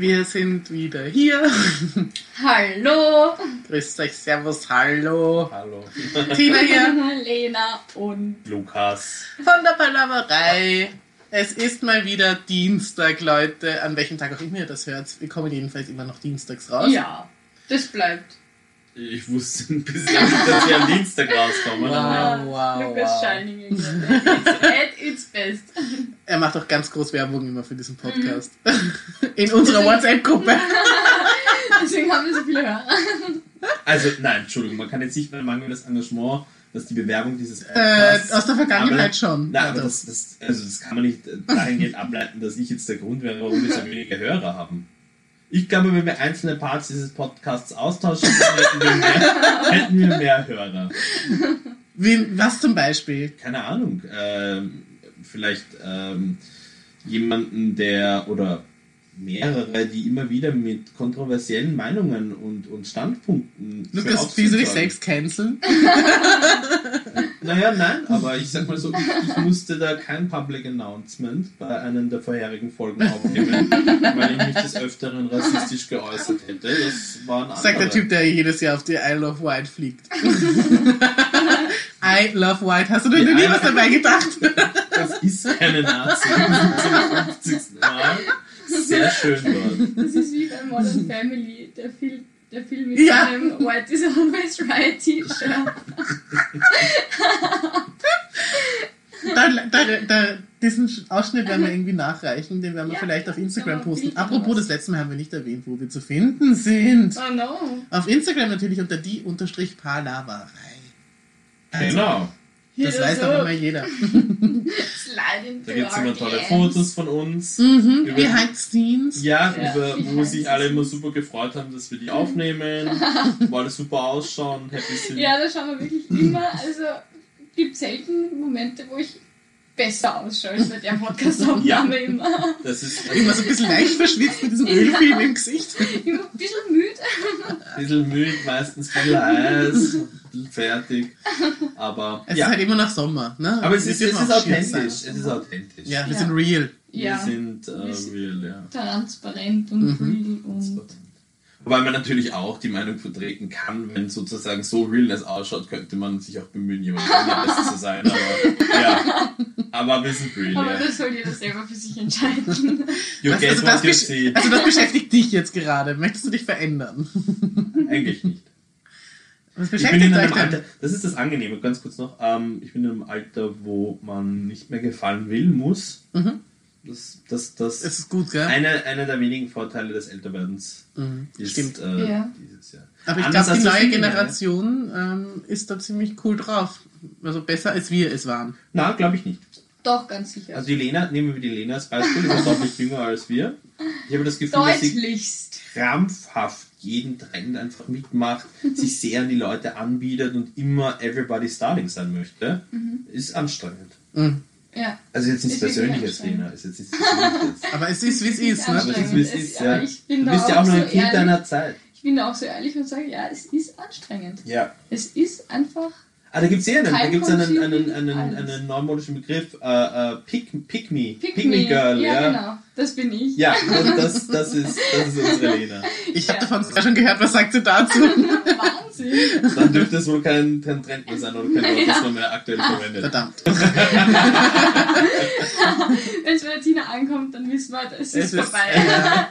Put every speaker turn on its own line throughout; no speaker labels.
Wir sind wieder hier.
Hallo,
Grüßt euch, Servus, Hallo.
Hallo.
Tina hier
Lena und
Lukas.
von der Palaverei. Es ist mal wieder Dienstag, Leute. An welchem Tag auch immer ihr das hört. Wir kommen jedenfalls immer noch dienstags raus.
ja, das bleibt.
Ich wusste ein bisschen, dass wir am Dienstag rauskommen.
Wow, wow,
Lukas
wow.
Shining. It's at its best.
Er macht auch ganz groß Werbung immer für diesen Podcast. In unserer WhatsApp-Gruppe.
Deswegen haben wir so viele Hörer.
Also, nein, Entschuldigung, man kann jetzt nicht mehr mangelndes Engagement, dass die Bewerbung dieses
Äh,
Podcasts...
aus der Vergangenheit
aber,
schon.
Nein, aber
Also,
das, das, also das kann man nicht dahingehend ableiten, dass ich jetzt der Grund wäre, warum wir so wenige Hörer haben. Ich glaube, wenn wir einzelne Parts dieses Podcasts austauschen, dann hätten wir mehr, hätten wir mehr Hörer.
wie, was zum Beispiel?
keine Ahnung, ähm, vielleicht ähm, jemanden, der oder mehrere, die immer wieder mit kontroversiellen Meinungen und, und Standpunkten. für
Lukas, du dich selbst canceln?
Naja, nein, aber ich sag mal so, ich, ich musste da kein Public Announcement bei einer der vorherigen Folgen aufnehmen, weil ich mich des Öfteren rassistisch geäußert hätte. Das war ein
Sagt der. Typ, der jedes Jahr auf die Isle of Wight fliegt. I love White. Hast du denn
Die
nie was dabei gedacht?
Das ist keine Nazi. zum 50. Mal. Sehr schön dort.
Das ist wie bei Modern Family, der Film, der Film mit
Ja.
einem White is always right T-Shirt.
Da, da, da, diesen Ausschnitt werden wir irgendwie nachreichen, den werden wir
Ja,
vielleicht auf Instagram posten. Apropos, das letzte Mal haben wir nicht erwähnt, wo wir zu finden sind.
Oh no.
Auf Instagram natürlich unter die unterstrich Palaverei. Also,
Genau.
Das weiß
so
doch immer jeder.
Da gibt es immer tolle. Fotos von uns.
Mhm,
Über-
behind the scenes.
Ja,
Ja,
über, wo sich alle immer super gefreut haben, dass wir die aufnehmen, wo alle super ausschauen, happy sind.
Ja, da schauen wir wirklich immer. Also gibt selten Momente, wo ich besser ausschaue als bei der Podcast-Aufnahme immer.
Das ist
Immer so ein bisschen leicht verschwitzt mit diesem Ölfilm im Gesicht.
Immer ein bisschen müde.
ein bisschen müde, meistens ein bisschen heiß, ein bisschen fertig. Aber
Es
ja,
ist halt immer noch Sommer. Ne?
aber es
Wir
ist, es ist authentisch. Es ist authentisch.
Ja, wir
Ja.
sind real.
Wir
Ja,
sind äh, real, ja.
transparent und
Mhm.
real und
Wobei man natürlich auch die Meinung vertreten kann, wenn sozusagen so real es ausschaut, könnte man sich auch bemühen, jemand anderes zu sein. Aber ja, aber wir sind real,
Aber das soll jeder selber für sich entscheiden.
You get
also, das also das beschäftigt dich jetzt gerade. Möchtest du dich verändern?
Eigentlich nicht.
Was
Ich bin
beschäftigt
in einem? Alter, das ist das Angenehme, ganz kurz noch. Ähm, ich bin in einem Alter, wo man nicht mehr gefallen will, muss.
Mhm.
Das, das, das
Es ist gut, gell?
einer, einer der wenigen Vorteile des Älterwerdens
Mhm.
ist
Stimmt.
Äh,
Ja.
dieses Jahr.
Aber ich glaube, die neue Generation ähm, ist da ziemlich cool drauf. Also besser als wir es waren.
Na, glaube ich nicht.
Doch, ganz sicher.
Also die Lena, nehmen wir die Lena als Beispiel, die ist deutlich jünger als wir. Ich habe das Gefühl, dass sie
Deutlichst.
krampfhaft jeden Trend einfach mitmacht, sich sehr an die Leute anbietet und immer everybody's darling sein möchte, ist anstrengend.
Mhm.
Ja.
Also jetzt nichts Persönliches. Lena. Ist jetzt nichts Persönliches.
Aber es ist, wie es ist. Ne?
Aber es ist, wie es ist, ja.
Ich bin
Du bist ja
auch
nur
so
ein Kind
ehrlich.
deiner Zeit.
Ich bin da auch so ehrlich und sage, ja, es ist anstrengend.
Ja.
Es ist einfach.
Ah, da gibt es eh einen, da gibt's einen, einen, einen,
alles.
einen neumodischen Begriff, äh, äh, Pick, pick Me,
Pick,
Pick Me
me.
Girl,
ja,
ja.
genau. Das bin ich.
Ja, und das, das, ist, das ist unsere Lena.
Ich habe
Ja.
davon sogar schon gehört, was sagt sie dazu?
Wahnsinn.
Dann dürfte es wohl kein, kein Trend mehr sein oder kein Wort, das
Ja.
man mehr aktuell verwendet.
Verdammt.
Wenn es bei der Tina ankommt, dann wissen wir, es ist,
Es ist,
vorbei.
ja,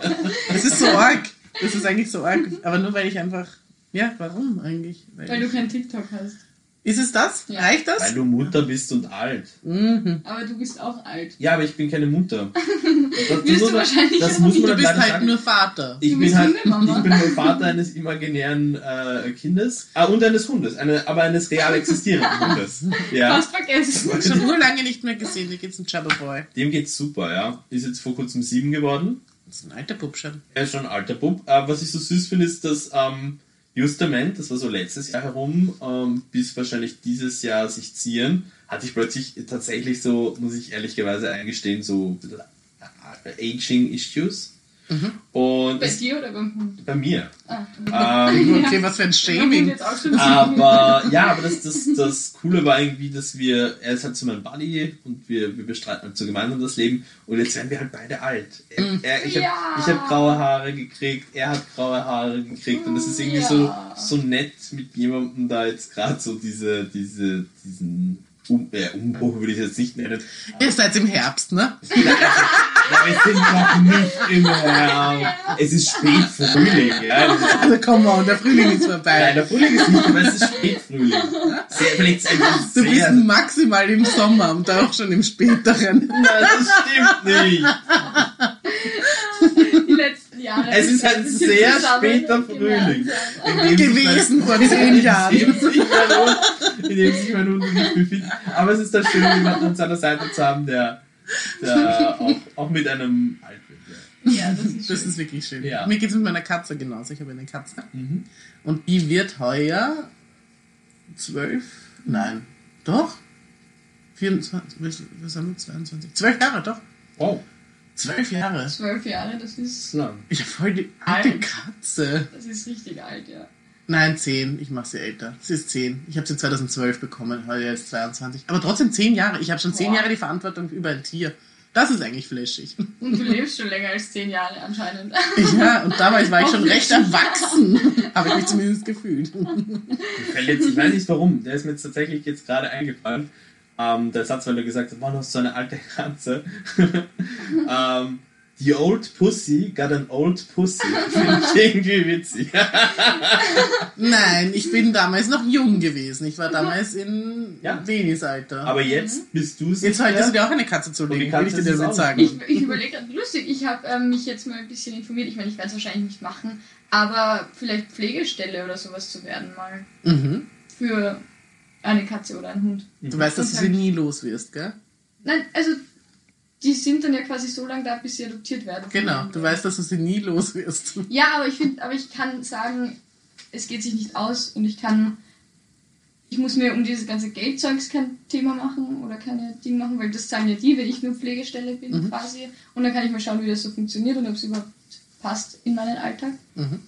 es ist so arg. Das ist eigentlich so arg. Aber nur weil ich einfach. Ja, warum eigentlich? Weil
Weil du kein TikTok hast.
Ist es das?
Ja.
Reicht
Weil
das?
du Mutter bist und alt.
Mhm.
Aber du bist auch alt.
Ja, aber ich bin keine Mutter. Das,
Wirst
muss
du
man,
wahrscheinlich
das muss
nicht.
man
Du bist halt
sagen.
nur Vater.
Ich
Du
bin
bist
halt, ich bin nur Vater eines imaginären äh, Kindes, ah, und eines Hundes, eine, aber eines real existierenden Hundes. Ja,
Fast vergessen.
Schon urlange nicht mehr gesehen. Wie geht's ein Chubba Boy?
dem geht's super, ja. Ist jetzt vor kurzem sieben geworden.
Das ist ein alter Bub schon.
Er ist schon ein alter Bub. Äh, was ich so süß finde, ist, dass ähm, Justament, das war so letztes Jahr herum, ähm, bis wahrscheinlich dieses Jahr sich ziehen, hatte ich plötzlich tatsächlich so, muss ich ehrlicherweise eingestehen, so ein bisschen, Aging-Issues. Und
Bei dir oder beim Hund?
bei mir.
Ah,
Ähm,
Okay, was für ein Shaming.
Aber ja, aber das, das, das Coole war irgendwie, dass wir, er ist halt so mein Buddy und wir, wir bestreiten halt so gemeinsam das Leben und jetzt werden wir halt beide alt. Er, er, ich habe
Ja.
ich hab graue Haare gekriegt, er hat graue Haare gekriegt und das ist irgendwie
Ja.
so, so nett mit jemandem da jetzt gerade so diese, diese, diesen um, äh, Umbruch würde ich jetzt nicht nennen.
Ihr seid im Herbst, ne?
Ja, wir sind noch nicht im Herbst. Es ist Spätfrühling, ja. Das
Also komm mal, der Frühling ist vorbei.
Nein, der Frühling ist nicht, aber es ist Spätfrühling. Sehr, vielleicht ist einfach
Du bist
sehr,
maximal im Sommer und auch schon im späteren.
Nein, das stimmt nicht.
Die letzten Jahre.
Es ist ein sehr später Frühling.
haben.
In dem sich
Gewesen vor zehn Jahren.
In dem sich mein Hund, nicht befindet. Aber es ist dann schön, jemanden an seiner Seite zu haben, der, der auch, auch mit einem alt wird.
Ja, das ist
Das ist wirklich schön.
Ja.
Mir geht es mit meiner Katze genauso. Ich habe eine Katze.
Mhm.
Und die wird heuer zwölf? Nein. Doch? 24, was haben wir? 22? Zwölf Jahre, doch.
Wow,
Zwölf Jahre.
Zwölf Jahre, das ist,
ist lang.
Ich habe voll die alte
Alt.
Katze.
das ist richtig alt, ja.
Nein, zehn. Ich mache sie älter. Sie ist zehn. Ich habe sie 2012 bekommen. Heuer ist 22. Aber trotzdem zehn Jahre. Ich habe schon zehn
Boah.
Jahre die Verantwortung über ein Tier. Das ist eigentlich flashig.
Und du lebst schon länger als zehn Jahre anscheinend.
Ja, und damals war ich schon recht erwachsen. Habe ich mich zumindest gefühlt.
Jetzt, ich weiß nicht warum, der ist mir jetzt tatsächlich jetzt gerade eingefallen. Ähm, der Satz, weil du gesagt hast, Mann, du hast so eine alte Katze. ähm, the old pussy got an old pussy. Finde ich irgendwie witzig.
Nein, ich bin damals noch jung gewesen. Ich war damals in
Ja.
Venis Alter.
Aber jetzt bist du
Jetzt solltest du dir auch eine Katze zulegen, will ich
Katze
dir damit
auch-
sagen.
Ich, ich überlege gerade, lustig, ich habe ähm, mich jetzt mal ein bisschen informiert. Ich meine, ich werde es wahrscheinlich nicht machen, aber vielleicht Pflegestelle oder sowas zu werden mal
Mhm.
für eine Katze oder einen Hund.
Du weißt, dass du sie nie los wirst, gell?
Nein, also die sind dann ja quasi so lange da, bis sie adoptiert werden.
Genau, du weißt, dass du sie nie los wirst.
Ja, aber ich finde, aber ich kann sagen, es geht sich nicht aus und ich kann, ich muss mir um dieses ganze Geldzeugs kein Thema machen oder keine Dinge machen, weil das zahlen ja die, wenn ich nur Pflegestelle bin
Mhm.
quasi. Und dann kann ich mal schauen, wie das so funktioniert und ob es überhaupt passt in meinen Alltag.
Mhm.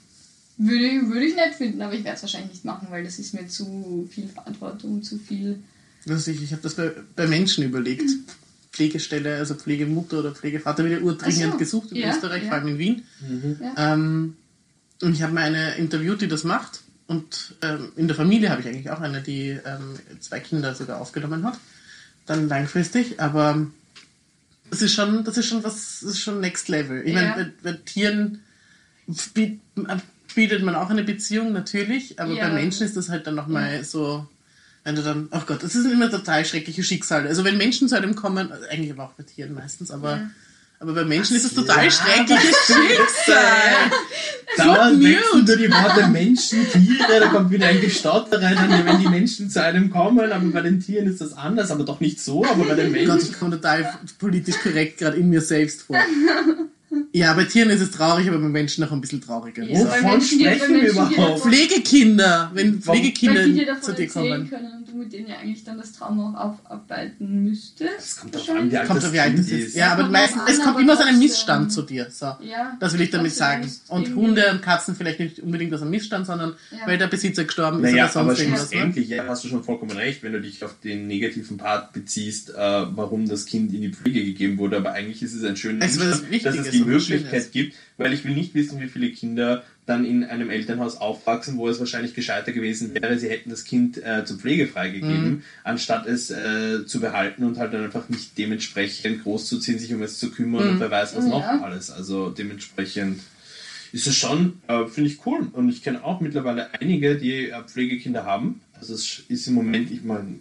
Würde, ich- würde ich nett finden, aber ich werde es wahrscheinlich nicht machen, weil das ist mir zu viel Verantwortung, zu viel.
Lustig, ich habe das bei, bei Menschen überlegt. Pflegestelle, also Pflegemutter oder Pflegevater wird ja urdringend
so,
gesucht in
ja,
Österreich,
ja.
vor allem in Wien.
Mhm.
Ähm, und ich habe mal eine interviewt, die das macht. Und ähm, in der Familie habe ich eigentlich auch eine, die ähm, zwei Kinder sogar aufgenommen hat. Dann langfristig, aber das ist schon, das ist schon was, das ist schon Next Level. Ich
Ja.
meine, bei, bei Tieren biet- bietet man auch eine Beziehung natürlich, aber
Ja.
bei Menschen ist das halt dann nochmal so, wenn du dann, oh Gott, das sind immer total schreckliche Schicksale. Also wenn Menschen zu einem kommen, also eigentlich aber auch bei Tieren meistens, aber,
Ja.
aber bei Menschen ist es total
Ja,
schreckliches Schicksal.
Dauernd wechseln nur die Worte Menschen, Tiere, da kommt wieder ein Gestotter rein, wenn die Menschen zu einem kommen, aber bei den Tieren ist das anders, aber doch nicht so, aber bei den
Oh Gott,
Menschen.
ich komme total politisch korrekt gerade in mir selbst vor. Ja, bei Tieren ist es traurig, aber bei Menschen noch ein bisschen trauriger.
Ja,
Wovon
Menschen,
sprechen wir überhaupt?
davon-
Pflegekinder, wenn Pflegekinder
weil die dir davon
zu dir kommen.
können und du mit denen ja eigentlich dann das Trauma auch aufarbeiten müsstest.
Das kommt an, wie alt
Kommt
das
auf wie alt es ist.
ist.
Ja, aber
kommt
meistens, es kommt
aber
immer aus einem. Missstand zu dir. So.
Ja,
Das will ich damit sagen.
ist
Und Hunde und Katzen vielleicht nicht unbedingt aus einem Missstand, sondern
Ja.
weil der Besitzer gestorben ist
Naja,
oder
aber
sonst irgendwas. Ne?
schlussendlich, ja, hast du schon vollkommen recht, wenn du dich auf den negativen Part beziehst, äh, warum das Kind in die Pflege gegeben wurde, aber eigentlich ist es ein schöner
Es ist was
Umstand, dass es
Wichtiges
die Möglichkeit gibt, weil ich will nicht wissen, wie viele Kinder dann in einem Elternhaus aufwachsen, wo es wahrscheinlich gescheiter gewesen wäre, sie hätten das Kind äh, zur Pflege freigegeben,
Mhm.
anstatt es äh, zu behalten und halt dann einfach nicht dementsprechend großzuziehen, sich um es zu kümmern
Mhm.
und wer weiß was
Ja.
noch alles. Also dementsprechend ist es schon, äh, finde ich cool. Und ich kenne auch mittlerweile einige, die äh, Pflegekinder haben. Also es ist im Moment, ich meine,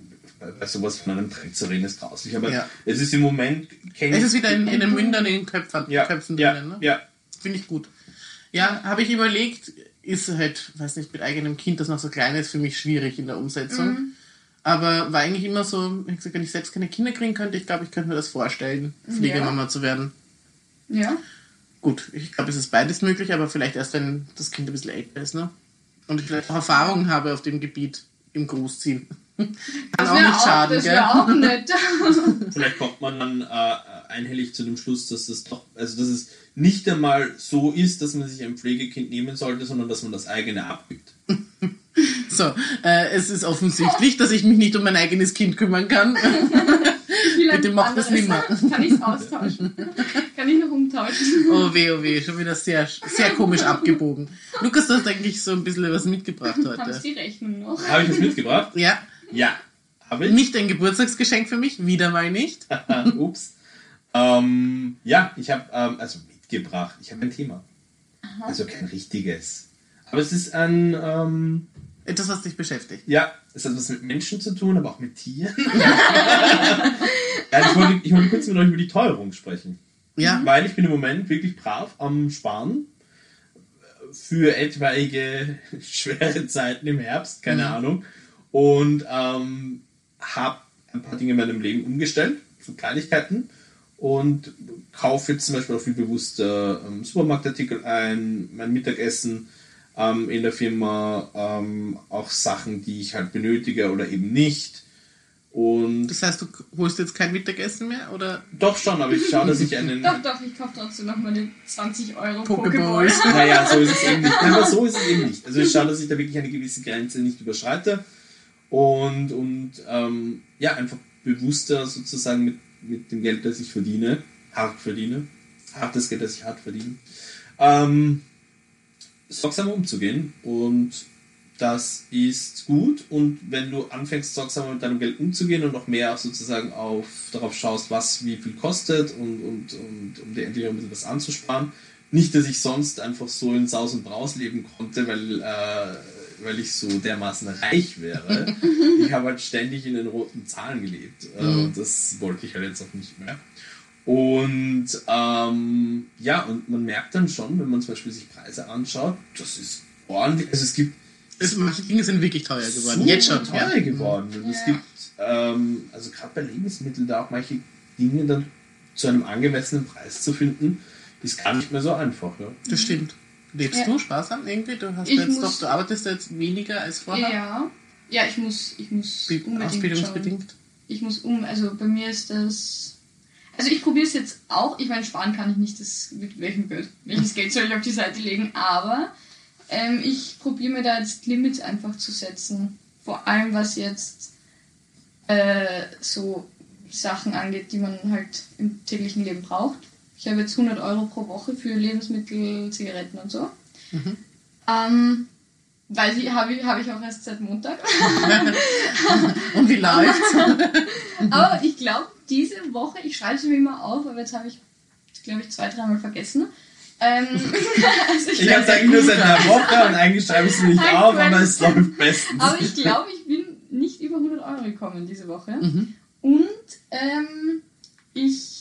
bei sowas von einem reden ist grauslich, aber
Ja.
es ist im Moment, kenn
Es ist wieder in, in den Mündern, in den Köpfen,
ja,
Köpfen
ja,
drinnen. Ne?
ja,
Finde ich gut. Ja, habe ich überlegt, ist halt, weiß nicht, mit eigenem Kind, das noch so klein ist, für mich schwierig in der Umsetzung.
Mhm.
Aber war eigentlich immer so, ich gesagt, wenn ich selbst keine Kinder kriegen könnte, ich glaube, ich könnte mir das vorstellen, Pflegemama zu werden.
Ja.
Gut, ich glaube, es ist beides möglich, aber vielleicht erst, wenn das Kind ein bisschen älter ist, ne? Und ich vielleicht auch Erfahrungen habe auf dem Gebiet im Großziehen. Kann
Das
auch
wäre
nicht
auch,
schaden,
das
gell?
wär auch nett.
Vielleicht kommt man dann äh, einhellig zu dem Schluss, dass es doch, also dass es nicht einmal so ist, dass man sich ein Pflegekind nehmen sollte, sondern dass man das eigene abgibt.
So, äh, es ist offensichtlich, dass ich mich nicht um mein eigenes Kind kümmern kann. Bitte mach das
anderes.
nimmer.
Kann ich es austauschen? Kann ich noch umtauschen?
Oh weh, oh weh, schon wieder sehr, sehr komisch abgebogen. Lukas, du hast eigentlich so ein bisschen was mitgebracht
Haben Sie
heute.
die Rechnung noch?
Habe ich das mitgebracht?
Ja,
Ja. Habe ich?
nicht ein Geburtstagsgeschenk für mich, wieder mal nicht.
Ups. Ähm, ja, ich habe, ähm, also mitgebracht, ich habe ein Thema. Also kein richtiges. Aber es ist ein, ähm,
Etwas, was dich beschäftigt.
ja, es hat was mit Menschen zu tun, aber auch mit Tieren. ja, ich, wollte, ich wollte kurz mit euch über die Teuerung sprechen.
Ja,
Weil ich bin im Moment wirklich brav am Sparen für etwaige schwere Zeiten im Herbst, keine Ahnung. Und ähm, habe ein paar Dinge in meinem Leben umgestellt, so Kleinigkeiten. Und kaufe jetzt zum Beispiel auch viel bewusster ähm, Supermarktartikel ein, mein Mittagessen ähm, in der Firma, ähm, auch Sachen, die ich halt benötige oder eben nicht. Und
das heißt, du holst jetzt kein Mittagessen mehr oder
doch schon, aber ich schaue, dass ich einen
Doch, doch, ich kaufe trotzdem noch meine 20 Euro
Pokeballs?
Pokeball.
Naja, so ist es eben nicht. Aber so ist es eben nicht. Also ich schaue, dass ich da wirklich eine gewisse Grenze nicht überschreite und, und ähm, ja, einfach bewusster sozusagen mit, mit dem Geld, das ich verdiene, hart verdiene, hartes Geld, das ich hart verdiene, ähm, sorgsam umzugehen. Und das ist gut. Und wenn du anfängst sorgsamer mit deinem Geld umzugehen und noch mehr sozusagen auf, darauf schaust, was wie viel kostet und, und, und um dir endlich ein bisschen was anzusparen, nicht, dass ich sonst einfach so in Saus und Braus leben konnte, weil, äh, weil ich so dermaßen reich wäre. ich habe halt ständig in den roten Zahlen gelebt. Äh,
Mhm.
das wollte ich halt jetzt auch nicht mehr. Und ähm, ja, und man merkt dann schon, wenn man zum Beispiel sich Preise anschaut, das ist ordentlich. Also es gibt
es, manche Dinge sind wirklich teuer geworden. Jetzt schon.
teuer
Ja.
geworden. Und es
Ja.
gibt, ähm, also gerade bei Lebensmitteln, da auch manche Dinge dann zu einem angemessenen Preis zu finden, ist gar nicht mehr so einfach. Ja.
Das stimmt. Lebst
Ja.
du sparsam irgendwie? Du hast
Ich
jetzt doch, du arbeitest jetzt weniger als vorher.
Ja. Ja, ich muss, ich muss
Be-
unbedingt schauen.
Ausbildungsbedingt.
Ich muss um, also bei mir ist das. Also ich probiere es jetzt auch. Ich meine, sparen kann ich nicht. Das, mit welchem Geld, welches Geld soll ich auf die Seite legen? Aber ähm, ich probiere mir da jetzt Limits einfach zu setzen. Vor allem was jetzt äh, so Sachen angeht, die man halt im täglichen Leben braucht. Ich habe jetzt 100 Euro pro Woche für Lebensmittel, Zigaretten und so.
Mhm.
Ähm, weil die habe ich, habe ich auch erst seit Montag.
Und wie läuft's?
Aber ich glaube, diese Woche, ich schreibe es mir immer auf, aber jetzt habe ich, glaube ich, zwei, dreimal vergessen. Ähm, also
Ich habe es eigentlich nur seit einer Woche und eigentlich schreibe ich es nicht
Ein
auf, aber es läuft bestens.
aber ich glaube, ich bin nicht über 100 Euro gekommen diese Woche.
Mhm.
Und ähm, ich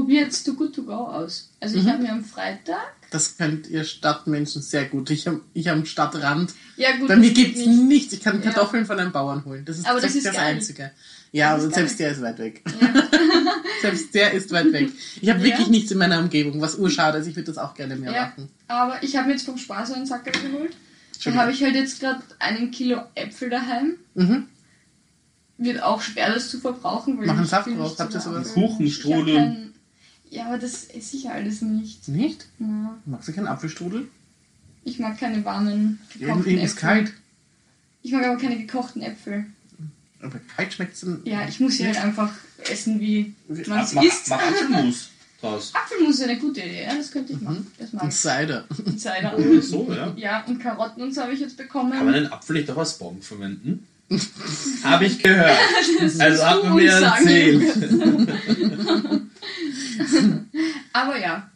probiere jetzt Too Good To Go aus. Also ich
Mhm.
habe mir am Freitag,
Das könnt ihr Stadtmenschen sehr gut. Ich am, ich am Stadtrand.
ja gut,
Bei mir
geht
gibt's
nicht.
nichts. Ich kann
Ja.
Kartoffeln von einem Bauern holen. Das ist
Aber das ist
das. Einzige. Ja,
Das ist
aber selbst
geil.
der ist weit weg.
Ja.
Selbst der ist weit weg. Ich habe
Ja.
wirklich nichts in meiner Umgebung, was urschade ist. Ich würde das auch gerne mehr
Ja.
machen.
Aber ich habe mir jetzt vom Spaß einen Sack geholt. Da
Entschuldigung.
habe ich halt jetzt gerade einen Kilo Äpfel daheim.
Mhm.
Wird auch schwer, das zu verbrauchen. Weil
Machen
ich
Saft
nicht
Habt ihr
so
sowas?
Kuchen,
ich
Strudel.
Ja, aber das esse ich alles nicht.
Nicht?
Ja.
Magst du keinen Apfelstrudel?
Ich mag keine warmen gekochten
Irgendwie ist
Äpfel.
kalt.
Ich mag aber keine gekochten Äpfel.
Aber kalt schmeckt's dann.
Ja, ich muss sie halt einfach essen, wie man es
mach,
isst.
mach Apfelmus draus.
Apfelmus ist eine gute Idee, ja, das könnte ich machen. Das mag
Und
ich.
Cider.
Und Cider.
Oder so, ja.
Ja, und Karotten und so habe ich jetzt bekommen.
Kann man den Apfel nicht auch als Bon verwenden? Habe ich gehört. Also hat man mir erzählt.
Aber ja,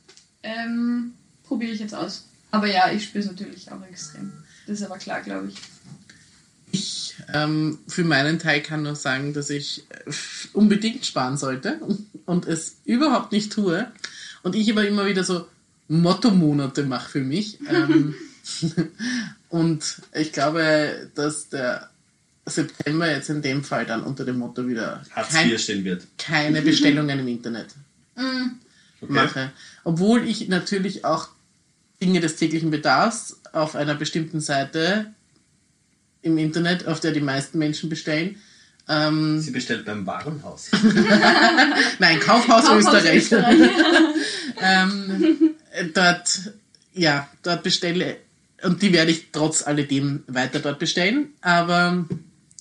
ähm, probiere ich jetzt aus. Aber ja, ich spüre es natürlich auch extrem. Das ist aber klar, glaube ich.
Ich ähm, für meinen Teil kann nur sagen, dass ich äh, unbedingt sparen sollte und es überhaupt nicht tue. Und ich aber immer wieder so Motto-Monate mache für mich. Ähm, und ich glaube, dass der September jetzt in dem Fall dann unter dem Motto wieder
Hartz
kein,
IV stehen wird.
keine Bestellungen im Internet
Mm,
Okay.
mache. Obwohl ich natürlich auch Dinge des täglichen Bedarfs auf einer bestimmten Seite im Internet, auf der die meisten Menschen bestellen, Ähm,
Sie bestellt beim Warenhaus.
nein, Kaufhaus,
Kaufhaus
Österreich.
Österreich.
ähm, dort, ja, dort bestelle und die werde ich trotz alledem weiter dort bestellen, aber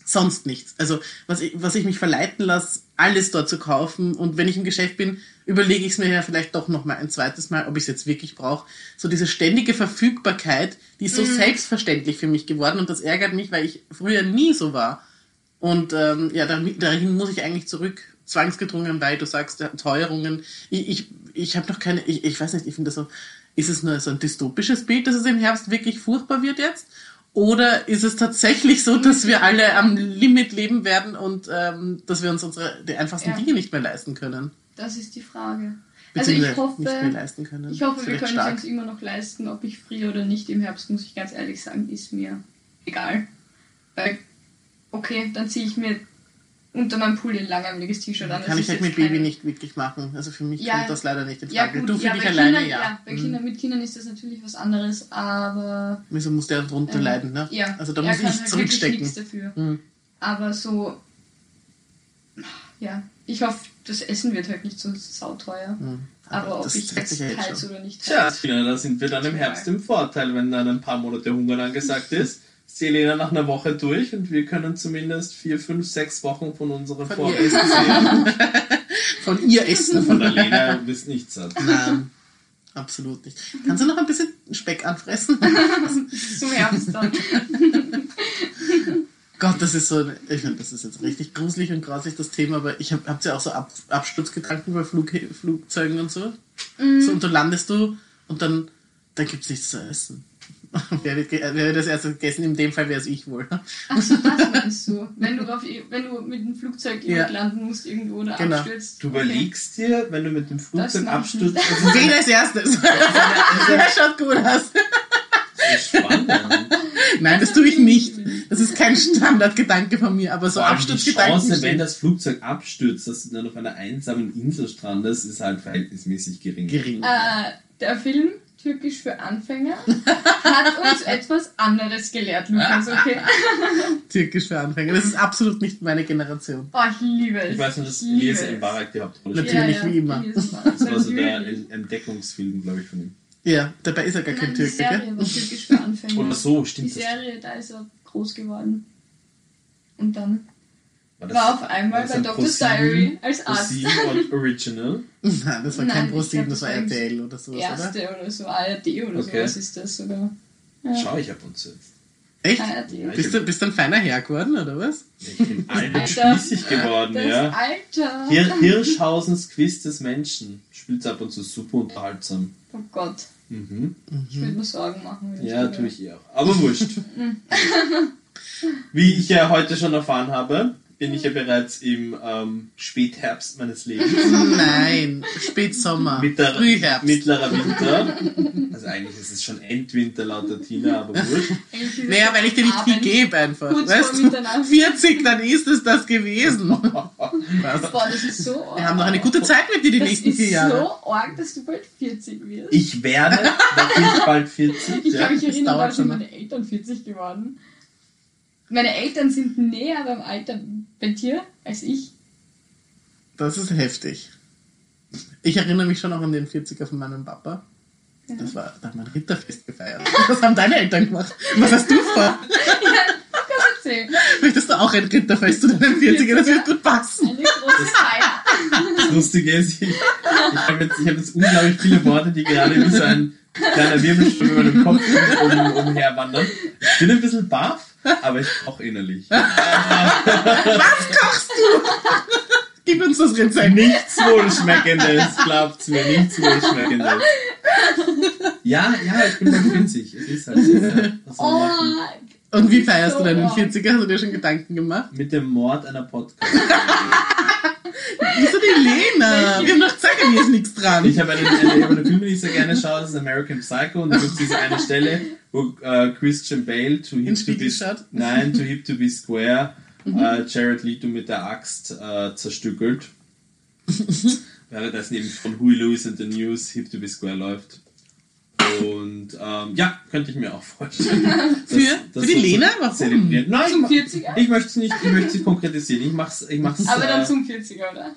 sonst nichts. Also was ich, was ich mich verleiten lasse, alles dort zu kaufen und wenn ich im Geschäft bin, überlege ich es mir ja vielleicht doch noch mal ein zweites Mal, ob ich es jetzt wirklich brauche. So diese ständige Verfügbarkeit, die ist so selbstverständlich für mich geworden und das ärgert mich, weil ich früher nie so war. Und ähm, ja, dahin, muss ich eigentlich zurück, zwangsgedrungen, weil du sagst, Teuerungen. Ich, ich, ich habe noch keine, ich, ich weiß nicht, ich finde das so, ist es nur so ein dystopisches Bild, dass es im Herbst wirklich furchtbar wird jetzt? Oder ist es tatsächlich so, dass wir alle am Limit leben werden und ähm, dass wir uns unsere die einfachsten
Ja.
Dinge nicht mehr leisten können?
Das ist die Frage. Also ich hoffe, ich hoffe, wir können es uns immer noch leisten, ob ich friere oder nicht im Herbst, muss ich ganz ehrlich sagen, ist mir egal. Weil, okay, dann ziehe ich mir unter meinem Pulli ein langärmeliges T-Shirt an.
Kann ich halt mit Baby nicht wirklich machen. Also für mich
Ja.
kommt das leider nicht in
Ja,
Frage.
gut,
du für
ja,
dich
bei
alleine,
Kindern,
ja.
bei
Mhm.
Kindern, mit Kindern ist das natürlich was anderes, aber
Wieso muss der drunter
Ähm,
leiden, ne?
ja,
Also da muss ich
halt
zurückstecken.
nichts dafür.
Mhm.
Aber so, ja, ich hoffe, das Essen wird halt nicht so sauteuer.
Mhm.
Aber, ob
das
ich jetzt
schon.
oder nicht
Tja,
heiz.
Tina, da sind wir dann im Herbst im Vorteil, wenn dann ein paar Monate Hunger angesagt ist. Ist die Elena nach einer Woche durch und wir können zumindest vier, fünf, sechs Wochen von unseren
Von
sehen.
Von ihr essen.
Von der Lena bist nichts satt.
Nein, absolut nicht. Kannst du noch ein bisschen Speck anfressen?
Zum Herbst dann.
Gott, das ist so, ich finde, das ist jetzt richtig gruselig und grausig, das Thema, aber ich hab, habt ihr auch so Ab, Absturzgedanken bei Flug, Flugzeugen und so?
Mhm.
So, und du landest du und dann, dann gibt's nichts zu essen. wer, wird, wer wird das erste gegessen? In dem Fall wäre es ich wohl.
Achso, das meinst du. Wenn du, auf, wenn du mit dem Flugzeug
Ja.
landen musst irgendwo oder
Genau.
abstürzt.
Du überlegst dir, wenn du mit dem Flugzeug abstürzt, das ist
Wen als erstes? Wer schaut gut aus?
so spannend.
Nein, das tue ich nicht. Das ist kein Standardgedanke von mir, aber so
allem die. Chance, wenn das Flugzeug abstürzt, dass du dann auf einer einsamen Insel strandest, ist halt verhältnismäßig gering.
gering.
Äh, der Film Türkisch für Anfänger hat uns etwas anderes gelehrt, Lukas, okay?
Türkisch für Anfänger. Das ist absolut nicht meine Generation.
Oh, ich liebe es.
Ich weiß nur, dass Elias. Mbarak die Hauptrolle
Natürlich.
spielt.
wie immer.
Das war so der. Entdeckungsfilm, glaube ich, von ihm.
Ja, dabei ist er gar kein
Nein, die
Türke,
Serie
gell?
war Türkisch für Anfänger.
Oder so,
Die
stimmt das.
Serie, da ist er groß geworden. Und dann
War, das,
war auf einmal
war
bei
ein
Dr. Diary als Arzt.
Und Original.
Nein, das war
Nein,
kein ProSieben, das war RTL oder sowas, oder?
Erste oder so, ARD oder
Okay.
sowas ist das sogar. Ja.
Schau ich ab und zu.
Echt?
ARD.
Ja,
Bist du, bist du ein feiner Herr geworden, oder was?
Ich bin alt und spießig geworden,
Das
ja.
Alter.
Hir Hirschhausens Quiz des Menschen. Spielt ab und zu super unterhaltsam.
Oh Gott.
Mhm.
Ich würde mir Sorgen machen. Wenn
Ja, tue ich eh auch. Aber wurscht. Wie ich ja heute schon erfahren habe, bin ich ja bereits im ähm, Spätherbst meines Lebens.
Nein, Spätsommer,
Mittler,
Frühherbst.
mittlerer Winter. Also eigentlich ist es schon Endwinter laut der Tina, aber wurscht.
Naja, weil ich dir nicht viel gebe einfach.
Kurz
Weißt du?
Mitternacht.
40, dann ist es das gewesen. Was?
Boah, das ist so arg.
Wir haben noch eine gute Zeit mit dir die
das
nächsten
ist
vier Jahre.
so arg, dass du bald 40 wirst.
Ich werde natürlich bald 40.
Ich
ja.
mich
das
erinnern,
dauert
da sind meine Eltern 40 geworden. Meine Eltern sind näher beim Alter bei dir als ich.
Das ist heftig. Ich erinnere mich schon noch an den 40er von meinem Papa. Das war, da haben wir ein Ritterfest gefeiert. Was haben deine Eltern gemacht? Was hast du vor?
Kannst erzählen.
Möchtest du auch ein Ritterfest zu deinem 40er? Das wird gut passen.
Eine große Feier.
Das Lustige ist, ich, ich habe jetzt, ich hab jetzt unglaublich viele Worte, die gerade wie so ein kleiner Wirbelsturm über dem Kopf um, um, umherwandern. Ich bin ein bisschen baff, aber ich koche innerlich.
Was kochst du? Gib uns das Rezept.
Nichts Wohlschmeckendes, glaubt's mir, nichts Wohlschmeckendes. Ja, ja, ich bin mal winzig. Es ist halt. Was man machen?
Oh,
Und wie feierst
So
du deinen
arg.
40er? Hast du dir schon Gedanken gemacht?
Mit dem Mord einer podcast
Wieso die Lena? Wir haben doch gesagt, hier ist nichts dran.
Ich habe eine, habe eine Film, die ich sehr gerne schaue, das ist American Psycho und da gibt es diese eine Stelle, wo äh, Christian Bale to hip to be
schaut?
nein, to hip to be square äh, Jared Leto mit der Axt äh, zerstückelt. Währenddessen eben von Huey Lewis and the News Hip to be square läuft. Und ähm, ja, könnte ich mir auch vorstellen. das-
Für-
das
für die Lena? Warum?
zelebrieren. Nein, ich,
Zum
mach-
40er?
ich möchte es nicht, ich möchte es konkretisieren. Ich mach's, ich mach's
Aber dann
äh,
zum 40er, oder?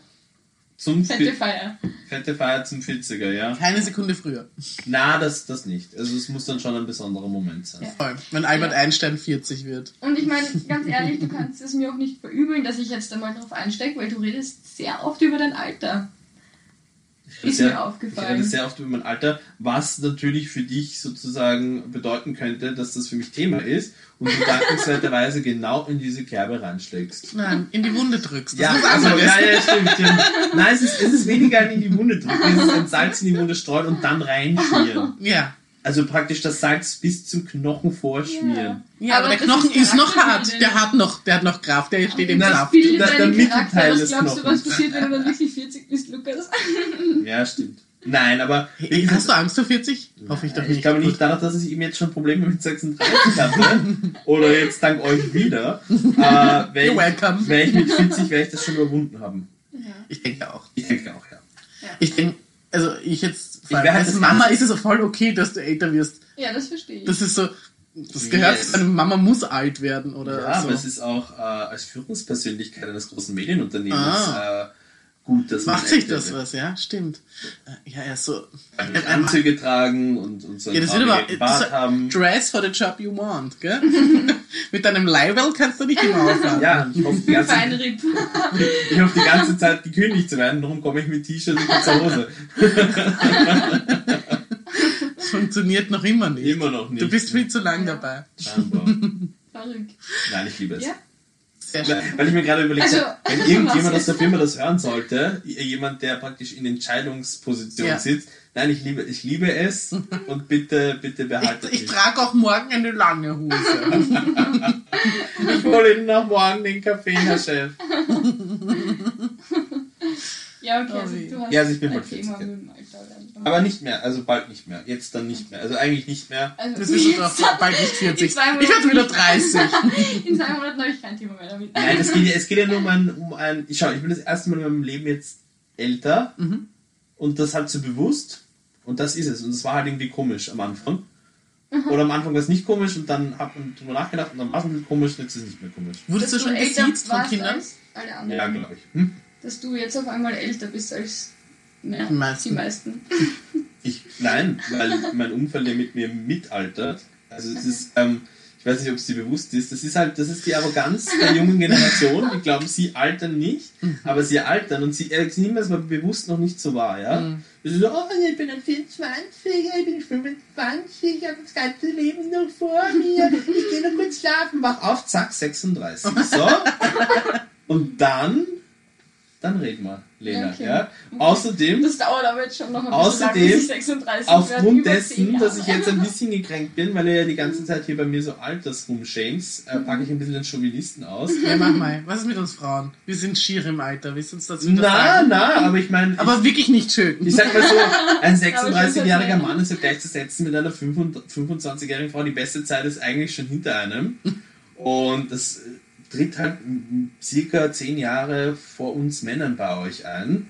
zum
Fette Feier.
fette Feier zum 40er, ja.
Keine Sekunde früher.
Na, das, das nicht. Also es muss dann schon ein besonderer Moment sein.
Ja.
Wenn Albert
Ja.
Einstein 40 wird.
Und ich meine, ganz ehrlich, du kannst es mir auch nicht verübeln, dass ich jetzt einmal drauf einstecke, weil du redest sehr oft über dein Alter. Ist
sehr,
mir
Ich
aufgefallen.
rede sehr oft über mein Alter, was natürlich für dich sozusagen bedeuten könnte, dass das für mich Thema ist und du dankenswerterweise genau in diese Kerbe reinschlägst.
Nein, in die Wunde drückst. Das
Ja,
muss
also, ja, ja, stimmt. Ja. Nein, es ist, es ist weniger ein in die Wunde drücken, es ist ein Salz in die Wunde streuen und dann reinschmieren.
Ja.
Also praktisch das Salz bis zum Knochen vorschmieren.
Ja, aber,
Aber
der Knochen
ist
ist noch hart. Der hat noch, der hat noch Kraft, der steht im.
Bilde
der- der Mittelteil.
Was
des
glaubst du, was passiert, wenn du dann wirklich 40 bist, Lukas?
Ja, stimmt. Nein, aber
Hey, Hast du Angst vor 40? Hoffe ich doch
ich
nicht.
glaube nicht dadurch, dass ich eben jetzt schon Probleme mit 36 hatte. oder jetzt dank euch wieder. Äh,
You're
wäre
welcome.
ich, wär ich mit 40, werde ich das schon überwunden haben.
Ja.
Ich denke auch.
Ich denke auch, ja.
Ich denke, also ich jetzt, vor allem als Mama ist es voll okay, dass du älter wirst.
ja, das verstehe ich.
Das ist so, das gehört
Yes.
zu einer Mama muss alt werden oder
Ja,
so.
aber es ist auch äh, als Führungspersönlichkeit eines großen Medienunternehmens
Ah.
äh, gut, dass
Macht sich das was, ja? Stimmt. Äh, Ja, er ist so.
Mit Anzüge tragen und, und so
Ja, das wird aber das,
haben.
Dress for the job you want, gell? Mit deinem Leibel kannst du nicht immer aufladen.
Ja, ich hoffe, die ganze, ich hoffe die ganze Zeit gekündigt zu werden, darum komme ich mit T-Shirt und kurzer Hose.
Das funktioniert noch immer nicht.
Immer noch nicht.
Du bist viel zu lang
Ja.
dabei.
Scheinbar.
Verrückt.
Nein, ich liebe es.
Ja?
Sehr schön.
Weil, weil ich mir gerade überlegt
Also,
habe, wenn irgendjemand aus der Firma das hören sollte, jemand, der praktisch in Entscheidungsposition
Ja.
sitzt, nein, ich liebe, ich liebe es und bitte, bitte behaltet
Ich, ich trage auch morgen eine lange Hose.
Ich hole Ihnen noch morgen den Kaffee, Herr Chef.
Ja, okay, also du hast
Ja, also ich bin
ein
mal
Thema
40,
mit dem Alter. Oder?
Aber nicht mehr, also bald nicht mehr. Jetzt dann nicht mehr. Also eigentlich nicht mehr.
Also,
Das ist
hat-
bald nicht 40.
in zwei
Ich werde wieder
nicht.
30.
In zwei Monaten habe ich kein Thema mehr damit.
Nein, es geht ja, es geht ja nur um ein, um ein. Ich schau, ich bin das erste Mal in meinem Leben jetzt älter
Mhm.
und das halt so bewusst. Und das ist es. Und das war halt irgendwie komisch am Anfang. Oder am Anfang war es nicht komisch und dann hat man drüber nachgedacht und dann war es ein bisschen komisch und jetzt ist es nicht mehr komisch.
Wurdest du schon
älter
gesiezt von Kindern?
als alle anderen.
Ja, glaube ich. Hm?
Dass du jetzt auf einmal älter bist als ja,
Die meisten.
die meisten.
Ich, nein, weil mein Umfeld ja mit mir mitaltert. Also es ist, ähm, ich weiß nicht, ob es dir bewusst ist, das ist halt, das ist die Arroganz der jungen Generation. Die glauben, sie altern nicht, aber sie altern und sie äh, sie nehmen das aber bewusst noch nicht so wahr, ja.
Mhm.
Ist so, oh, ich bin ein 24er, ich bin 25, ich habe das ganze Leben noch vor mir, ich gehe noch kurz schlafen, wach auf, zack, 36. So. Und dann, dann reden wir, Lena,
Okay.
ja. Außerdem,
Das dauert aber jetzt schon noch ein bisschen
Außerdem,
lang, bis ich 36 werde,
Aufgrund
über
dessen, dass ich jetzt ein bisschen gekränkt bin, weil ihr ja die ganze Zeit hier bei mir so altersrumschämst, äh, packe ich ein bisschen den Chauvinisten aus.
Ja, mach mal. Was ist mit uns Frauen? Wir sind schier im Alter. Willst du uns dazu
Na,
sagen?
na, aber ich meine,
Aber wirklich nicht schön.
ich, sag mal so, ein
Aber ich würd's
36-jähriger
erzählen.
Mann ist ja gleichzusetzen mit einer 25-jährigen Frau. Die beste Zeit ist eigentlich schon hinter einem. Und das tritt halt circa 10 Jahre vor uns Männern bei euch ein.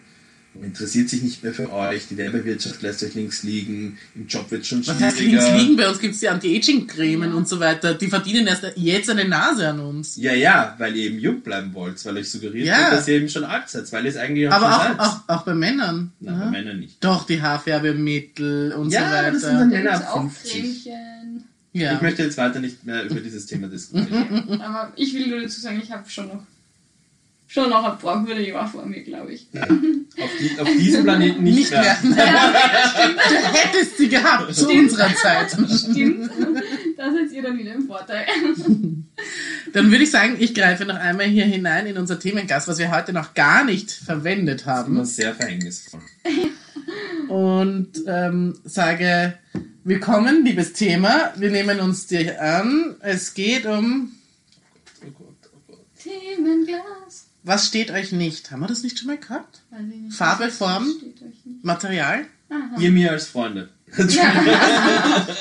Und interessiert sich nicht mehr für euch, die Werbewirtschaft lässt euch links liegen, im Job wird schon
Was
schwieriger.
heißt links liegen? Bei uns gibt es die Anti-Aging-Cremen
Ja.
und so weiter. Die verdienen erst jetzt eine Nase an uns.
Ja, ja, weil ihr eben jung bleiben wollt, weil euch suggeriert
Ja.
wird, dass ihr eben schon alt seid, weil ihr es eigentlich auch
Aber
schon
auch,
seid.
auch, auch bei Männern.
Nein,
ja.
bei Männern nicht.
Doch, die Haarfärbemittel und
Ja,
so weiter.
das sind dann
Da
Männer ab
auch
50.
Cremchen.
Ja.
Ich möchte jetzt weiter nicht mehr über dieses Thema diskutieren.
Aber ich will nur dazu sagen, ich habe schon noch schon noch ein paar Jahre vor mir, glaube ich.
auf, die, auf diesem Planeten nicht,
nicht mehr. du hättest sie gehabt zu
Stimmt.
unserer Zeit.
Stimmt. Da seid ihr dann wieder im Vorteil.
Dann würde ich sagen, ich greife noch einmal hier hinein in unser Themengast, was wir heute noch gar nicht verwendet
Immer
haben.
sehr verhängnisvoll.
Und ähm, sage, willkommen, liebes Thema. Wir nehmen uns dir an. Es geht um,
Oh Gott, oh Gott.
Themenglas.
was steht euch nicht? Haben wir das nicht schon mal gehabt?
Weiß ich nicht.
Farbe, Form? Material?
Aha.
Ihr mir als Freunde.
Ja.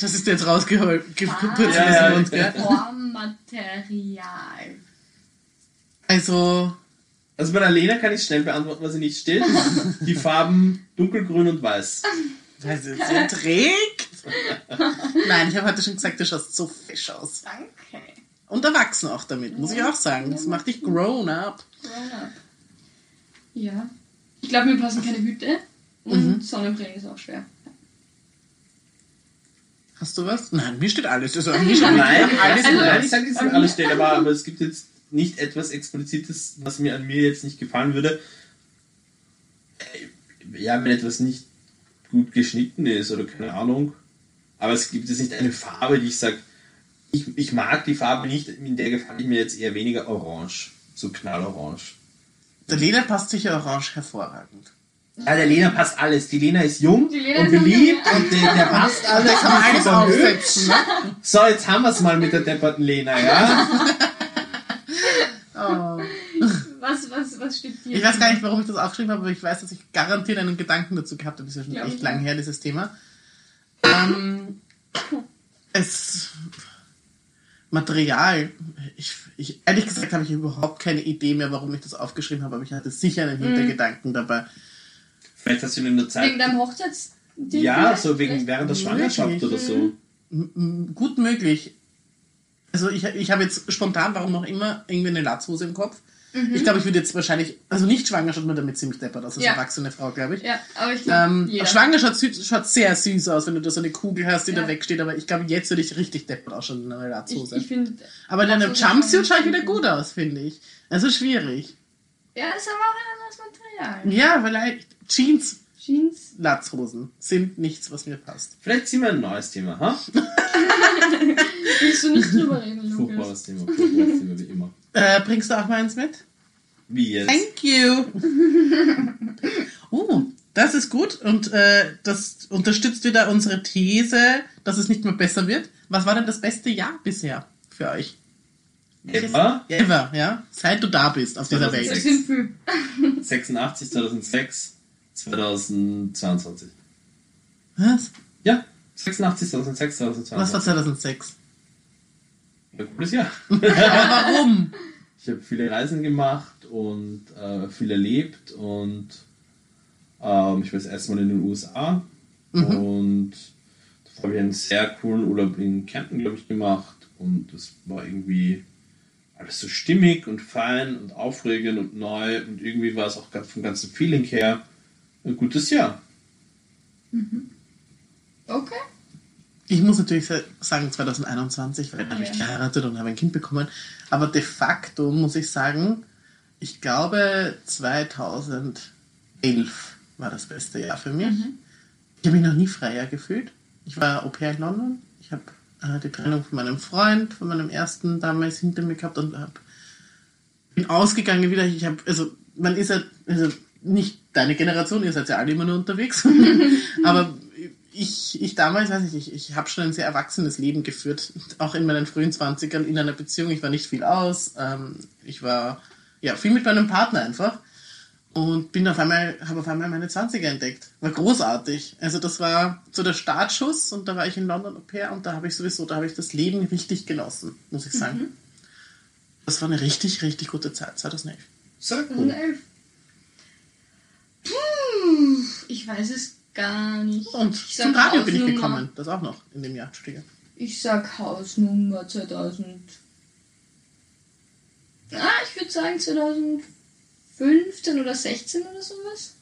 Das ist jetzt rausgeholt. Ge- kurz
Ja,
Mund, gell?
Formmaterial.
Also,
Also bei der Lena kann ich schnell beantworten, was sie nicht steht. Die Farben dunkelgrün und weiß.
Weil sie so trägt. Nein, ich habe heute schon gesagt, du schaust so fesch aus.
Danke.
Und erwachsen auch damit, muss ich auch sagen. Das macht dich grown up.
Grown up. Ja. Ich glaube, mir passen keine Hüte. Und Sonnenbrillen ist auch schwer.
Hast du was? Nein, mir steht alles. Also, mir steht
Nein,
alles.
also-
nein, ich sage alles steht, aber, aber es gibt jetzt nicht etwas Explizites, was mir an mir jetzt nicht gefallen würde. Äh, Ja, wenn etwas nicht gut geschnitten ist oder keine Ahnung. Aber es gibt jetzt nicht eine Farbe, die ich sage, ich, ich mag die Farbe nicht, in der gefällt mir jetzt eher weniger orange. So knallorange.
Der Leder passt sicher orange hervorragend.
Ja, der Lena passt alles. Die Lena ist jung
Lena
und
ist
beliebt
jung,
und der, der passt alles.
Der kann man alles aufsetzen. Ne?
So, jetzt haben wir es mal mit der depperten Lena, ja?
Oh.
Was, was, was steht hier?
Ich weiß gar nicht, warum ich das aufgeschrieben habe, aber ich weiß, dass ich garantiert einen Gedanken dazu gehabt habe. Das ist ja schon
Ja,
echt lang her, dieses Thema. Ähm, es. Material. Ich, ich, ehrlich gesagt habe ich überhaupt keine Idee mehr, warum ich das aufgeschrieben habe, aber ich hatte sicher einen Hintergedanken dabei.
Vielleicht hast du in der Zeit.
Wegen deinem Hochzeitsding?
Ja,
vielleicht?
so wegen während der Schwangerschaft
Wirklich?
oder so.
M- m- Gut möglich. Also ich, ich habe jetzt spontan, warum auch immer, irgendwie eine Latzhose im Kopf. Ich glaube, ich würde jetzt wahrscheinlich, also nicht schwanger schaut man damit ziemlich deppert aus, als
Ja.
erwachsene Frau, glaube ich.
Ja, aber ich glaube,
Ähm,
jeder.
schwanger schaut, schaut sehr süß aus, wenn du da so eine Kugel hast, die
Ja.
da wegsteht, aber ich glaube, jetzt würde ich richtig deppert ausschauen in einer
Ich,
Latzhose.
ich finde,
aber in einem Jumpsuit
schon
schaue ich wieder
gut.
gut aus, finde ich. Also schwierig.
ja, ist aber auch ein anderes Material.
Ja, vielleicht Jeans,
Jeans.
Latzhosen sind nichts, was mir passt.
Vielleicht ziehen wir ein neues Thema, ha?
Willst du nicht drüber reden, Lukas?
Furchtbares Thema, furchtbares Thema wie immer.
Äh, bringst du auch mal eins mit?
Wie jetzt?
Thank you. uh, das ist gut und äh, das unterstützt wieder unsere These, dass es nicht mehr besser wird. Was war denn das beste Jahr bisher für euch?
Ever?
Ever, ja? Seit du da bist auf dieser
Das
Welt.
2006.
sind viel.
86, 2006, 2022.
Was?
Ja, 86, 2006, 2022.
Was war 2006?
Ein cooles Jahr.
Aber warum?
Ich habe viele Reisen gemacht und äh, viel erlebt und ähm, ich war das erste Mal in den USA und da habe ich einen sehr coolen Urlaub in Kärnten, glaube ich, gemacht und das war irgendwie alles so stimmig und fein und aufregend und neu und irgendwie war es auch vom ganzen Feeling her ein gutes Jahr.
Okay.
Ich muss natürlich sa- sagen 2021, weil dann habe ich geheiratet und habe ein Kind bekommen. Aber de facto muss ich sagen, ich glaube 2011 war das beste Jahr für mich. Ich habe mich noch nie freier gefühlt. Ich war Au pair in London. Ich habe äh, die Trennung von meinem Freund, von meinem ersten damals hinter mir gehabt und hab, bin ausgegangen wieder. Ich habe, also man ist ja, also nicht deine Generation, ihr seid ja alle immer nur unterwegs. Aber ich, ich damals, weiß ich nicht, ich habe schon ein sehr erwachsenes Leben geführt, auch in meinen frühen 20ern in einer Beziehung. Ich war nicht viel aus. Ähm, ich war ja viel mit meinem Partner einfach und bin auf einmal, habe auf einmal meine 20er entdeckt. War großartig. Also das war so der Startschuss und da war ich in London Au pair und da habe ich sowieso, da habe ich das Leben richtig genossen, muss ich sagen. Das war eine richtig, richtig gute Zeit, 2011.
Sehr cool.
2011. ich weiß es gar nicht.
Und
Ich
zum Radio bin ich gekommen, das auch noch in dem Jahr. Entschuldige.
Ich sag Hausnummer 2000. Ah, ich würde sagen 2015 oder 16 oder sowas.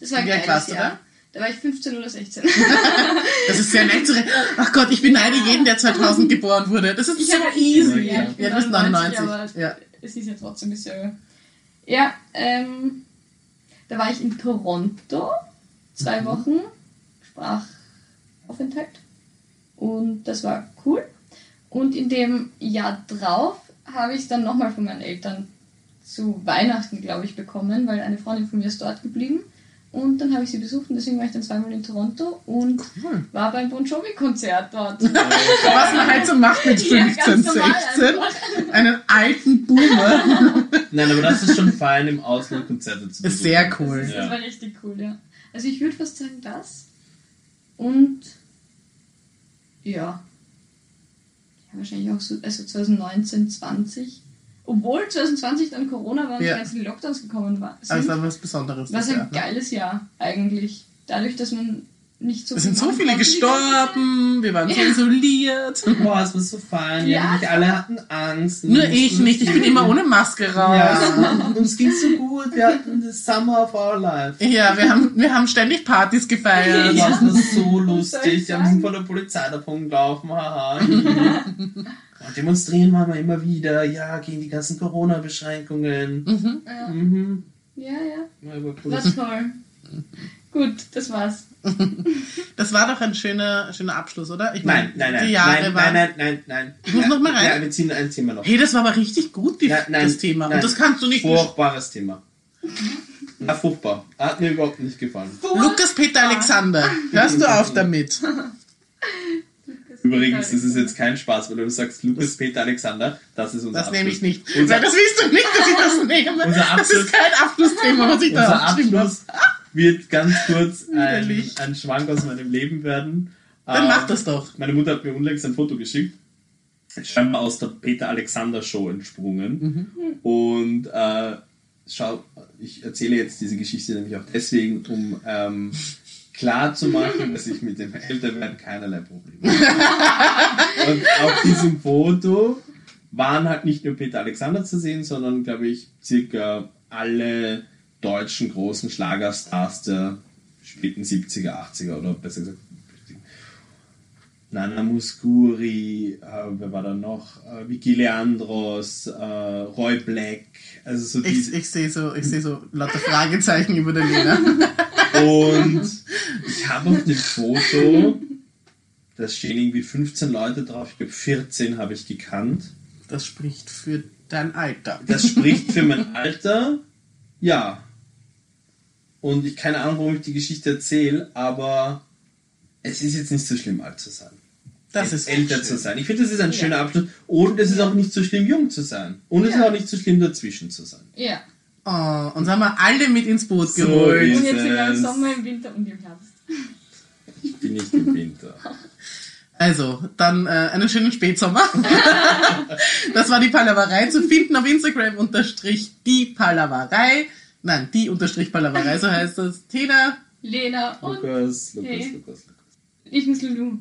Das war ein
Wie alt
geiles
warst du
Jahr.
da?
Da war ich 15 oder 16.
Das ist sehr nett zu reden. Ach Gott, ich beneide jeden, der 2000 geboren wurde. Das ist
Ich
so
hab-
easy.
Ja,
ich bin
Ja, du bist 99.
aber
Ja.
es ist ja trotzdem ein bisschen. Ja, ähm, da war ich in Toronto zwei
Mhm.
Wochen Sprachaufenthalt und das war cool. Und in dem Jahr drauf habe ich es dann nochmal von meinen Eltern zu Weihnachten, glaube ich, bekommen, weil eine Freundin von mir ist dort geblieben. Und dann habe ich sie besucht und deswegen war ich dann zweimal in Toronto und
Cool.
war beim Bon Jovi-Konzert dort.
Was man halt so macht mit
Ja,
15,
ganz normal
16.
einfach.
Einen alten Boomer.
Nein, aber das ist schon fein, im Ausland Konzerte zu
Ist
besuchen.
sehr
Das,
cool.
ist,
Ja.
das war richtig cool, ja. Also ich würde fast sagen das. Und ja. Ja, wahrscheinlich auch so, also 2019, 20. Obwohl 2020 dann Corona war und
Ja.
die ganzen Lockdowns gekommen war,
Aber es
sind,
war was Besonderes.
war es
Jahr,
ein
ne?
geiles Jahr eigentlich. Dadurch, dass man nicht so
Es sind so
machen
viele gestorben, wir waren so isoliert.
Boah, es war so fein.
Ja.
Ja, alle hatten Angst.
Nur ich nicht, ich bin immer ohne Maske raus.
Ja, uns ging's so gut. Wir hatten das Summer of our life.
Ja, wir haben, wir haben ständig Partys gefeiert.
Das war so lustig. Wir haben vor der Polizei davon gelaufen. Haha. Und demonstrieren waren wir immer wieder. Ja, gegen die ganzen Corona-Beschränkungen.
Mhm.
Ja,
Mhm.
ja. ja.
Ja, cool.
War toll. Gut, das war's.
Das war doch ein schöner, schöner Abschluss, oder? Ich
Nein, nein, nein.
Die Jahre
nein,
waren.
nein, nein, nein, nein.
Ich muss noch mal rein.
Ja, wir ziehen ein Thema noch.
Hey, das war aber richtig gut, die,
Nein, nein,
das Thema.
nein.
Und das kannst du nicht.
Furchtbares Thema. Ja, furchtbar. Hat mir überhaupt nicht gefallen.
Lukas Peter Alexander, hörst du auf damit?
Übrigens, das ist jetzt kein Spaß, weil du sagst Lukas Peter Alexander, das ist unser
Das nehme ich
Abschluss.
nicht.
Unser,
Weil das willst du nicht, dass ich das nehme.
Unser
Das
Abschluss-
ist kein Abschlussthema, was ich da.
Abschluss wird ganz kurz ein, ein Schwank aus meinem Leben werden.
Dann
Ähm,
mach das doch.
Meine Mutter hat mir unlängst ein Foto geschickt. Scheinbar aus der Peter Alexander Show entsprungen. Und äh, schau, ich erzähle jetzt diese Geschichte nämlich auch deswegen, um ähm, klar zu machen, dass ich mit dem Älterwerden keinerlei Probleme habe. Und auf diesem Foto waren halt nicht nur Peter Alexander zu sehen, sondern glaube ich circa alle deutschen großen Schlagerstars der späten 70er, 80er oder besser gesagt Nana Muscuri, äh, wer war da noch? Äh, Vicky Leandros, äh, Roy Black, also so
Ich, ich sehe so, ich sehe so lauter Fragezeichen über der Lena.
Und ich habe auf dem Foto, da stehen irgendwie 15 Leute drauf, ich glaube 14 habe ich gekannt.
Das spricht für dein Alter.
Das spricht für mein Alter, ja. Und ich keine Ahnung, warum ich die Geschichte erzähle, aber es ist jetzt nicht so schlimm, alt zu sein.
Das ist
älter zu sein. Ich finde, das ist ein schöner Abschluss. Und es ist auch nicht so schlimm, jung zu sein. Und es ist
Ja.
auch nicht so schlimm, dazwischen zu sein.
Ja.
Oh, uns haben wir alle mit ins Boot
So
geholt.
ist
Und jetzt sogar im
es.
Sommer, im Winter und im Herbst.
Ich bin nicht im Winter.
Also, dann äh, einen schönen Spätsommer. das war die Palaverei zu finden auf Instagram unterstrich die Palaverei. Nein, die unterstrich Palaverei, so heißt das. Tina,
Lena und
Lukas, Lukas,
Hey.
Lukas, Lukas.
ich muss Lulu.